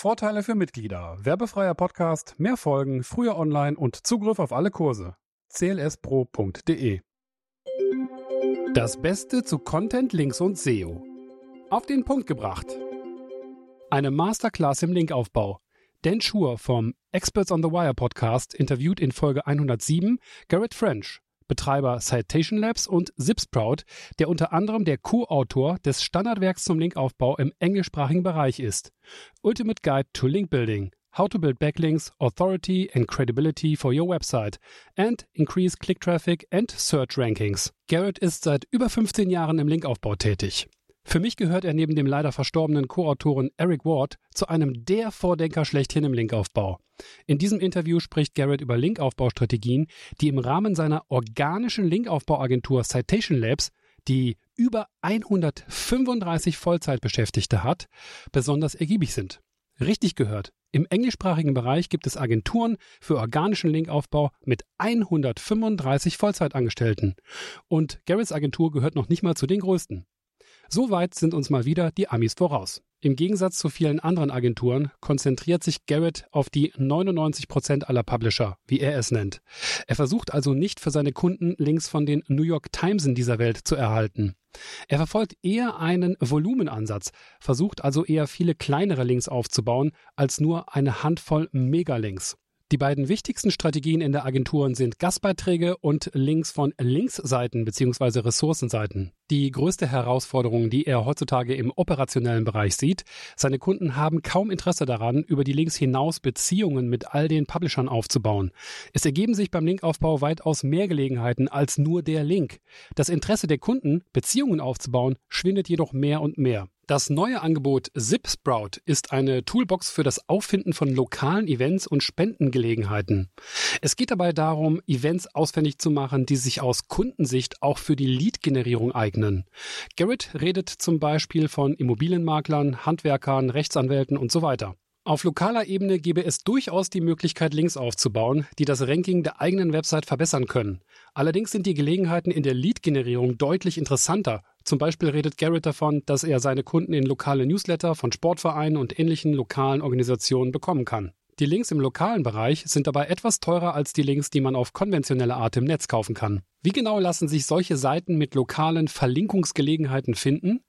Vorteile für Mitglieder. Werbefreier Podcast, mehr Folgen, früher online und Zugriff auf alle Kurse. clspro.de Das Beste zu Content, Links und SEO. Auf den Punkt gebracht. Eine Masterclass im Linkaufbau. Dan Schur vom Experts on the Wire Podcast interviewt in Folge 107 Garrett French, Betreiber Citation Labs und Zipsprout, der unter anderem der Co-Autor des Standardwerks zum Linkaufbau im englischsprachigen Bereich ist. Ultimate Guide to Link Building. How to build backlinks, authority and credibility for your website and increase click traffic and search rankings. Garrett ist seit über 15 Jahren im Linkaufbau tätig. Für mich gehört er neben dem leider verstorbenen Co-Autoren Eric Ward zu einem der Vordenker schlechthin im Linkaufbau. In diesem Interview spricht Garrett über Linkaufbaustrategien, die im Rahmen seiner organischen Linkaufbauagentur Citation Labs, die über 135 Vollzeitbeschäftigte hat, besonders ergiebig sind. Richtig gehört. Im englischsprachigen Bereich gibt es Agenturen für organischen Linkaufbau mit 135 Vollzeitangestellten. Und Garretts Agentur gehört noch nicht mal zu den größten. So weit sind uns mal wieder die Amis voraus. Im Gegensatz zu vielen anderen Agenturen konzentriert sich Garrett auf die 99 Prozent aller Publisher, wie er es nennt. Er versucht also nicht für seine Kunden Links von den New York Times in dieser Welt zu erhalten. Er verfolgt eher einen Volumenansatz, versucht also eher viele kleinere Links aufzubauen, als nur eine Handvoll Megalinks. Die beiden wichtigsten Strategien in der Agentur sind Gastbeiträge und Links von Linksseiten bzw. Ressourcenseiten. Die größte Herausforderung, die er heutzutage im operationellen Bereich sieht, seine Kunden haben kaum Interesse daran, über die Links hinaus Beziehungen mit all den Publishern aufzubauen. Es ergeben sich beim Linkaufbau weitaus mehr Gelegenheiten als nur der Link. Das Interesse der Kunden, Beziehungen aufzubauen, schwindet jedoch mehr und mehr. Das neue Angebot ZipSprout ist eine Toolbox für das Auffinden von lokalen Events und Spendengelegenheiten. Es geht dabei darum, Events ausfindig zu machen, die sich aus Kundensicht auch für die Lead-Generierung eignen. Garrett redet zum Beispiel von Immobilienmaklern, Handwerkern, Rechtsanwälten und so weiter. Auf lokaler Ebene gäbe es durchaus die Möglichkeit, Links aufzubauen, die das Ranking der eigenen Website verbessern können. Allerdings sind die Gelegenheiten in der Lead-Generierung deutlich interessanter. Zum Beispiel redet Garrett davon, dass er seine Kunden in lokale Newsletter von Sportvereinen und ähnlichen lokalen Organisationen bekommen kann. Die Links im lokalen Bereich sind dabei etwas teurer als die Links, die man auf konventionelle Art im Netz kaufen kann. Wie genau lassen sich solche Seiten mit lokalen Verlinkungsgelegenheiten finden?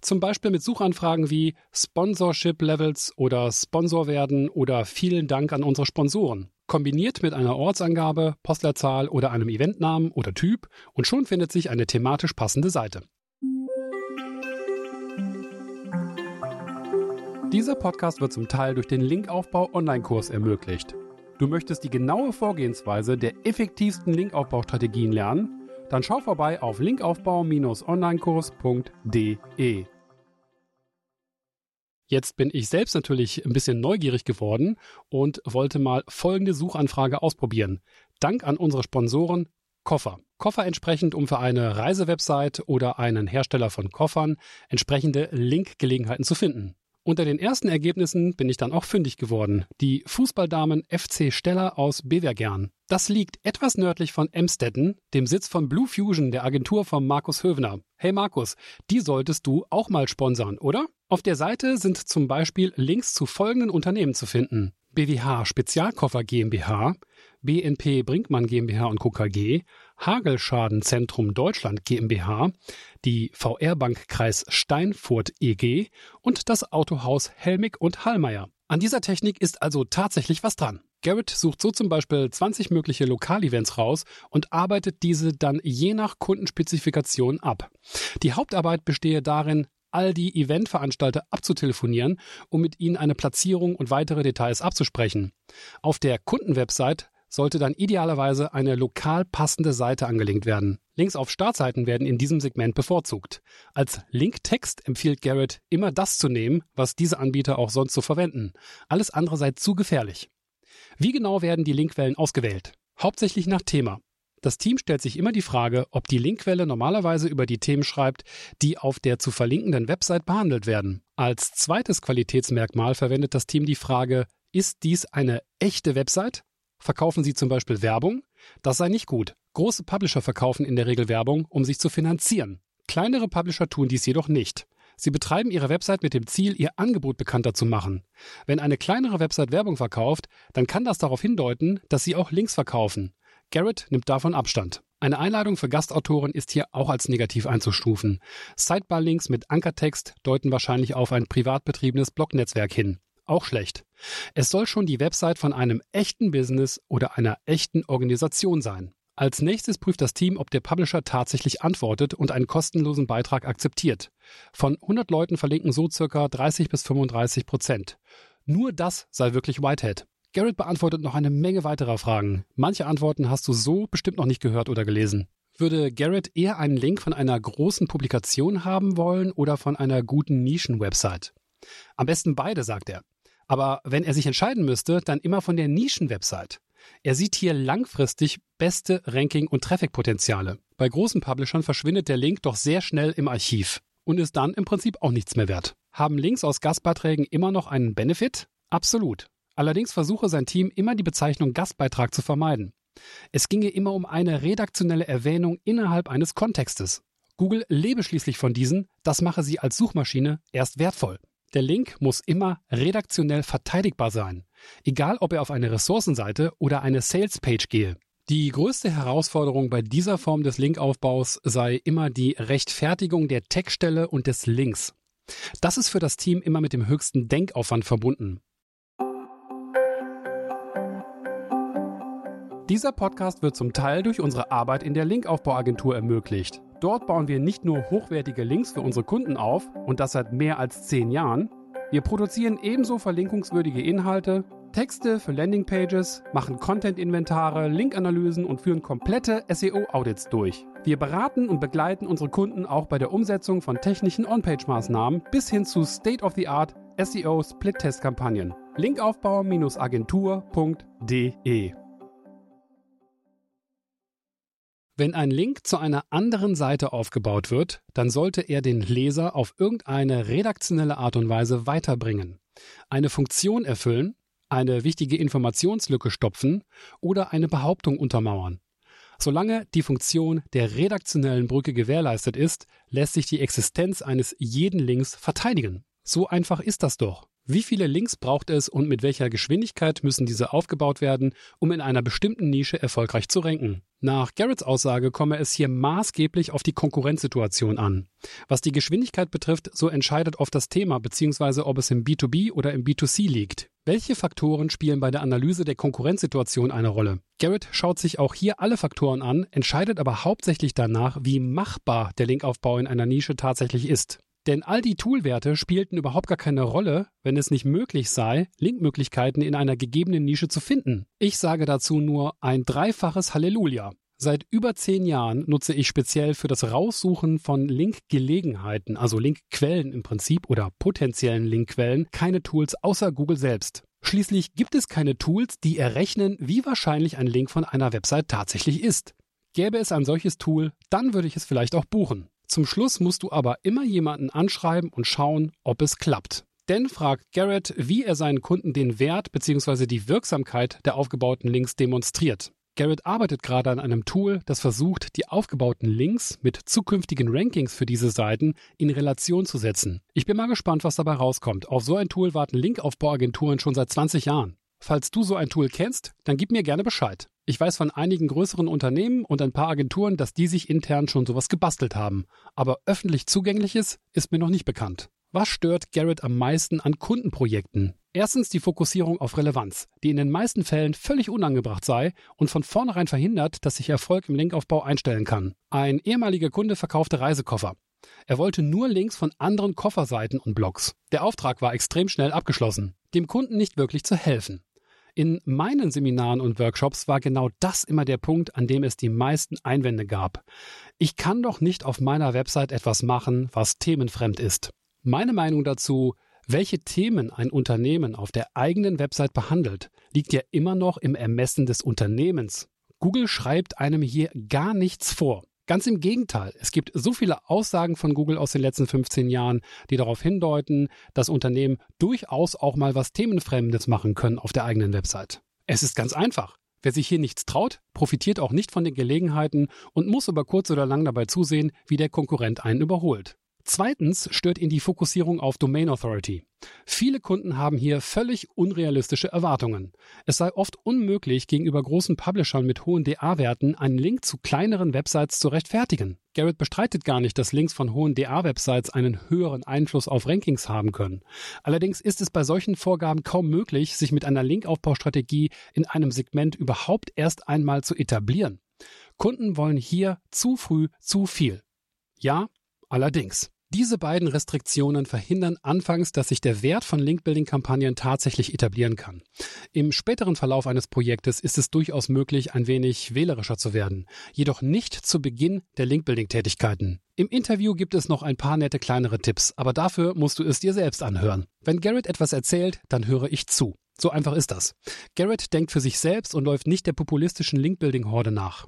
Zum Beispiel mit Suchanfragen wie Sponsorship Levels oder Sponsor werden oder vielen Dank an unsere Sponsoren. Kombiniert mit einer Ortsangabe, Postleitzahl oder einem Eventnamen oder Typ und schon findet sich eine thematisch passende Seite. Dieser Podcast wird zum Teil durch den Linkaufbau Online-Kurs ermöglicht. Du möchtest die genaue Vorgehensweise der effektivsten Linkaufbaustrategien lernen? Dann schau vorbei auf linkaufbau-onlinekurs.de. Jetzt bin ich selbst natürlich ein bisschen neugierig geworden und wollte mal folgende Suchanfrage ausprobieren. Dank an unsere Sponsoren Koffer. Koffer entsprechend, um für eine Reisewebsite oder einen Hersteller von Koffern entsprechende Linkgelegenheiten zu finden. Unter den ersten Ergebnissen bin ich dann auch fündig geworden. Die Fußballdamen FC Steller aus Bevergern. Das liegt etwas nördlich von Emstetten, dem Sitz von Blue Fusion, der Agentur von Markus Hövener. Hey Markus, die solltest du auch mal sponsern, oder? Auf der Seite sind zum Beispiel Links zu folgenden Unternehmen zu finden. BWH Spezialkoffer GmbH, BNP Brinkmann GmbH und Co. Hagelschadenzentrum Deutschland GmbH, die VR Bank Kreis Steinfurt EG und das Autohaus Helmig und Hallmeier. An dieser Technik ist also tatsächlich was dran. Garrett sucht so zum Beispiel 20 mögliche Lokalevents raus und arbeitet diese dann je nach Kundenspezifikation ab. Die Hauptarbeit bestehe darin, all die Eventveranstalter abzutelefonieren, um mit ihnen eine Platzierung und weitere Details abzusprechen. Auf der Kundenwebsite sollte dann idealerweise eine lokal passende Seite angelegt werden. Links auf Startseiten werden in diesem Segment bevorzugt. Als Linktext empfiehlt Garrett immer das zu nehmen, was diese Anbieter auch sonst so verwenden. Alles andere sei zu gefährlich. Wie genau werden die Linkquellen ausgewählt? Hauptsächlich nach Thema. Das Team stellt sich immer die Frage, ob die Linkquelle normalerweise über die Themen schreibt, die auf der zu verlinkenden Website behandelt werden. Als zweites Qualitätsmerkmal verwendet das Team die Frage, ist dies eine echte Website? Verkaufen sie zum Beispiel Werbung? Das sei nicht gut. Große Publisher verkaufen in der Regel Werbung, um sich zu finanzieren. Kleinere Publisher tun dies jedoch nicht. Sie betreiben ihre Website mit dem Ziel, ihr Angebot bekannter zu machen. Wenn eine kleinere Website Werbung verkauft, dann kann das darauf hindeuten, dass sie auch Links verkaufen. Garrett nimmt davon Abstand. Eine Einladung für Gastautoren ist hier auch als negativ einzustufen. Sidebar-Links mit Ankertext deuten wahrscheinlich auf ein privat betriebenes Blognetzwerk hin. Auch schlecht. Es soll schon die Website von einem echten Business oder einer echten Organisation sein. Als nächstes prüft das Team, ob der Publisher tatsächlich antwortet und einen kostenlosen Beitrag akzeptiert. Von 100 Leuten verlinken so circa 30 bis 35 Prozent. Nur das sei wirklich Whitehead. Garrett beantwortet noch eine Menge weiterer Fragen. Manche Antworten hast du so bestimmt noch nicht gehört oder gelesen. Würde Garrett eher einen Link von einer großen Publikation haben wollen oder von einer guten Nischen-Website? Am besten beide, sagt er. Aber wenn er sich entscheiden müsste, dann immer von der Nischen-Website. Er sieht hier langfristig beste Ranking- und Traffic-Potenziale. Bei großen Publishern verschwindet der Link doch sehr schnell im Archiv und ist dann im Prinzip auch nichts mehr wert. Haben Links aus Gastbeiträgen immer noch einen Benefit? Absolut. Allerdings versuche sein Team immer die Bezeichnung Gastbeitrag zu vermeiden. Es ginge immer um eine redaktionelle Erwähnung innerhalb eines Kontextes. Google lebe schließlich von diesen, das mache sie als Suchmaschine erst wertvoll. Der Link muss immer redaktionell verteidigbar sein, egal ob er auf eine Ressourcenseite oder eine Salespage gehe. Die größte Herausforderung bei dieser Form des Linkaufbaus sei immer die Rechtfertigung der Textstelle und des Links. Das ist für das Team immer mit dem höchsten Denkaufwand verbunden. Dieser Podcast wird zum Teil durch unsere Arbeit in der Linkaufbauagentur ermöglicht. Dort bauen wir nicht nur hochwertige Links für unsere Kunden auf und das seit mehr als zehn Jahren. Wir produzieren ebenso verlinkungswürdige Inhalte, Texte für Landingpages, machen Content-Inventare, Linkanalysen und führen komplette SEO-Audits durch. Wir beraten und begleiten unsere Kunden auch bei der Umsetzung von technischen On-Page-Maßnahmen bis hin zu State-of-the-Art SEO-Split-Test-Kampagnen. Linkaufbau-agentur.de Wenn ein Link zu einer anderen Seite aufgebaut wird, dann sollte er den Leser auf irgendeine redaktionelle Art und Weise weiterbringen, eine Funktion erfüllen, eine wichtige Informationslücke stopfen oder eine Behauptung untermauern. Solange die Funktion der redaktionellen Brücke gewährleistet ist, lässt sich die Existenz eines jeden Links verteidigen. So einfach ist das doch. Wie viele Links braucht es und mit welcher Geschwindigkeit müssen diese aufgebaut werden, um in einer bestimmten Nische erfolgreich zu ranken? Nach Garretts Aussage komme es hier maßgeblich auf die Konkurrenzsituation an. Was die Geschwindigkeit betrifft, so entscheidet oft das Thema bzw. ob es im B2B oder im B2C liegt. Welche Faktoren spielen bei der Analyse der Konkurrenzsituation eine Rolle? Garrett schaut sich auch hier alle Faktoren an, entscheidet aber hauptsächlich danach, wie machbar der Linkaufbau in einer Nische tatsächlich ist. Denn all die Toolwerte spielten überhaupt gar keine Rolle, wenn es nicht möglich sei, Linkmöglichkeiten in einer gegebenen Nische zu finden. Ich sage dazu nur ein dreifaches Halleluja. Seit über zehn Jahren nutze ich speziell für das Raussuchen von Linkgelegenheiten, also Linkquellen im Prinzip oder potenziellen Linkquellen, keine Tools außer Google selbst. Schließlich gibt es keine Tools, die errechnen, wie wahrscheinlich ein Link von einer Website tatsächlich ist. Gäbe es ein solches Tool, dann würde ich es vielleicht auch buchen. Zum Schluss musst du aber immer jemanden anschreiben und schauen, ob es klappt. Denn fragt Garrett, wie er seinen Kunden den Wert bzw. die Wirksamkeit der aufgebauten Links demonstriert. Garrett arbeitet gerade an einem Tool, das versucht, die aufgebauten Links mit zukünftigen Rankings für diese Seiten in Relation zu setzen. Ich bin mal gespannt, was dabei rauskommt. Auf so ein Tool warten Linkaufbauagenturen schon seit 20 Jahren. Falls du so ein Tool kennst, dann gib mir gerne Bescheid. Ich weiß von einigen größeren Unternehmen und ein paar Agenturen, dass die sich intern schon sowas gebastelt haben. Aber öffentlich zugängliches ist mir noch nicht bekannt. Was stört Garrett am meisten an Kundenprojekten? Erstens die Fokussierung auf Relevanz, die in den meisten Fällen völlig unangebracht sei und von vornherein verhindert, dass sich Erfolg im Linkaufbau einstellen kann. Ein ehemaliger Kunde verkaufte Reisekoffer. Er wollte nur Links von anderen Kofferseiten und Blogs. Der Auftrag war extrem schnell abgeschlossen. Dem Kunden nicht wirklich zu helfen. In meinen Seminaren und Workshops war genau das immer der Punkt, an dem es die meisten Einwände gab. Ich kann doch nicht auf meiner Website etwas machen, was themenfremd ist. Meine Meinung dazu, welche Themen ein Unternehmen auf der eigenen Website behandelt, liegt ja immer noch im Ermessen des Unternehmens. Google schreibt einem hier gar nichts vor. Ganz im Gegenteil, es gibt so viele Aussagen von Google aus den letzten 15 Jahren, die darauf hindeuten, dass Unternehmen durchaus auch mal was Themenfremdes machen können auf der eigenen Website. Es ist ganz einfach. Wer sich hier nichts traut, profitiert auch nicht von den Gelegenheiten und muss über kurz oder lang dabei zusehen, wie der Konkurrent einen überholt. Zweitens stört ihn die Fokussierung auf Domain Authority. Viele Kunden haben hier völlig unrealistische Erwartungen. Es sei oft unmöglich, gegenüber großen Publishern mit hohen DA-Werten einen Link zu kleineren Websites zu rechtfertigen. Garrett bestreitet gar nicht, dass Links von hohen DA-Websites einen höheren Einfluss auf Rankings haben können. Allerdings ist es bei solchen Vorgaben kaum möglich, sich mit einer Linkaufbaustrategie in einem Segment überhaupt erst einmal zu etablieren. Kunden wollen hier zu früh zu viel. Ja, allerdings. Diese beiden Restriktionen verhindern anfangs, dass sich der Wert von Linkbuilding-Kampagnen tatsächlich etablieren kann. Im späteren Verlauf eines Projektes ist es durchaus möglich, ein wenig wählerischer zu werden, jedoch nicht zu Beginn der Linkbuilding-Tätigkeiten. Im Interview gibt es noch ein paar nette kleinere Tipps, aber dafür musst du es dir selbst anhören. Wenn Garrett etwas erzählt, dann höre ich zu. So einfach ist das. Garrett denkt für sich selbst und läuft nicht der populistischen Linkbuilding-Horde nach.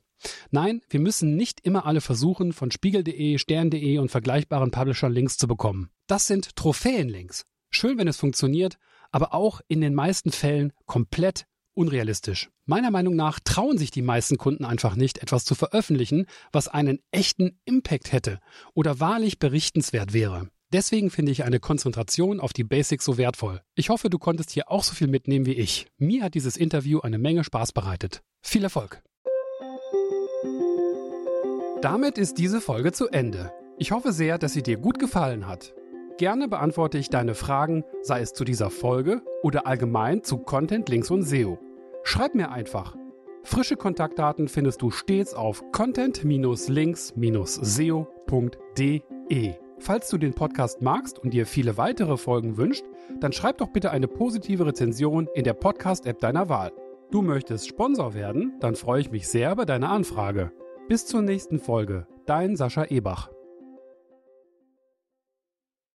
Nein, wir müssen nicht immer alle versuchen, von spiegel.de, stern.de und vergleichbaren Publishern Links zu bekommen. Das sind Trophäenlinks. Schön, wenn es funktioniert, aber auch in den meisten Fällen komplett unrealistisch. Meiner Meinung nach trauen sich die meisten Kunden einfach nicht, etwas zu veröffentlichen, was einen echten Impact hätte oder wahrlich berichtenswert wäre. Deswegen finde ich eine Konzentration auf die Basics so wertvoll. Ich hoffe, du konntest hier auch so viel mitnehmen wie ich. Mir hat dieses Interview eine Menge Spaß bereitet. Viel Erfolg! Damit ist diese Folge zu Ende. Ich hoffe sehr, dass sie dir gut gefallen hat. Gerne beantworte ich deine Fragen, sei es zu dieser Folge oder allgemein zu Content, Links und SEO. Schreib mir einfach. Frische Kontaktdaten findest du stets auf content-links-seo.de. Falls du den Podcast magst und dir viele weitere Folgen wünscht, dann schreib doch bitte eine positive Rezension in der Podcast-App deiner Wahl. Du möchtest Sponsor werden? Dann freue ich mich sehr über deine Anfrage. Bis zur nächsten Folge. Dein Sascha Ebach.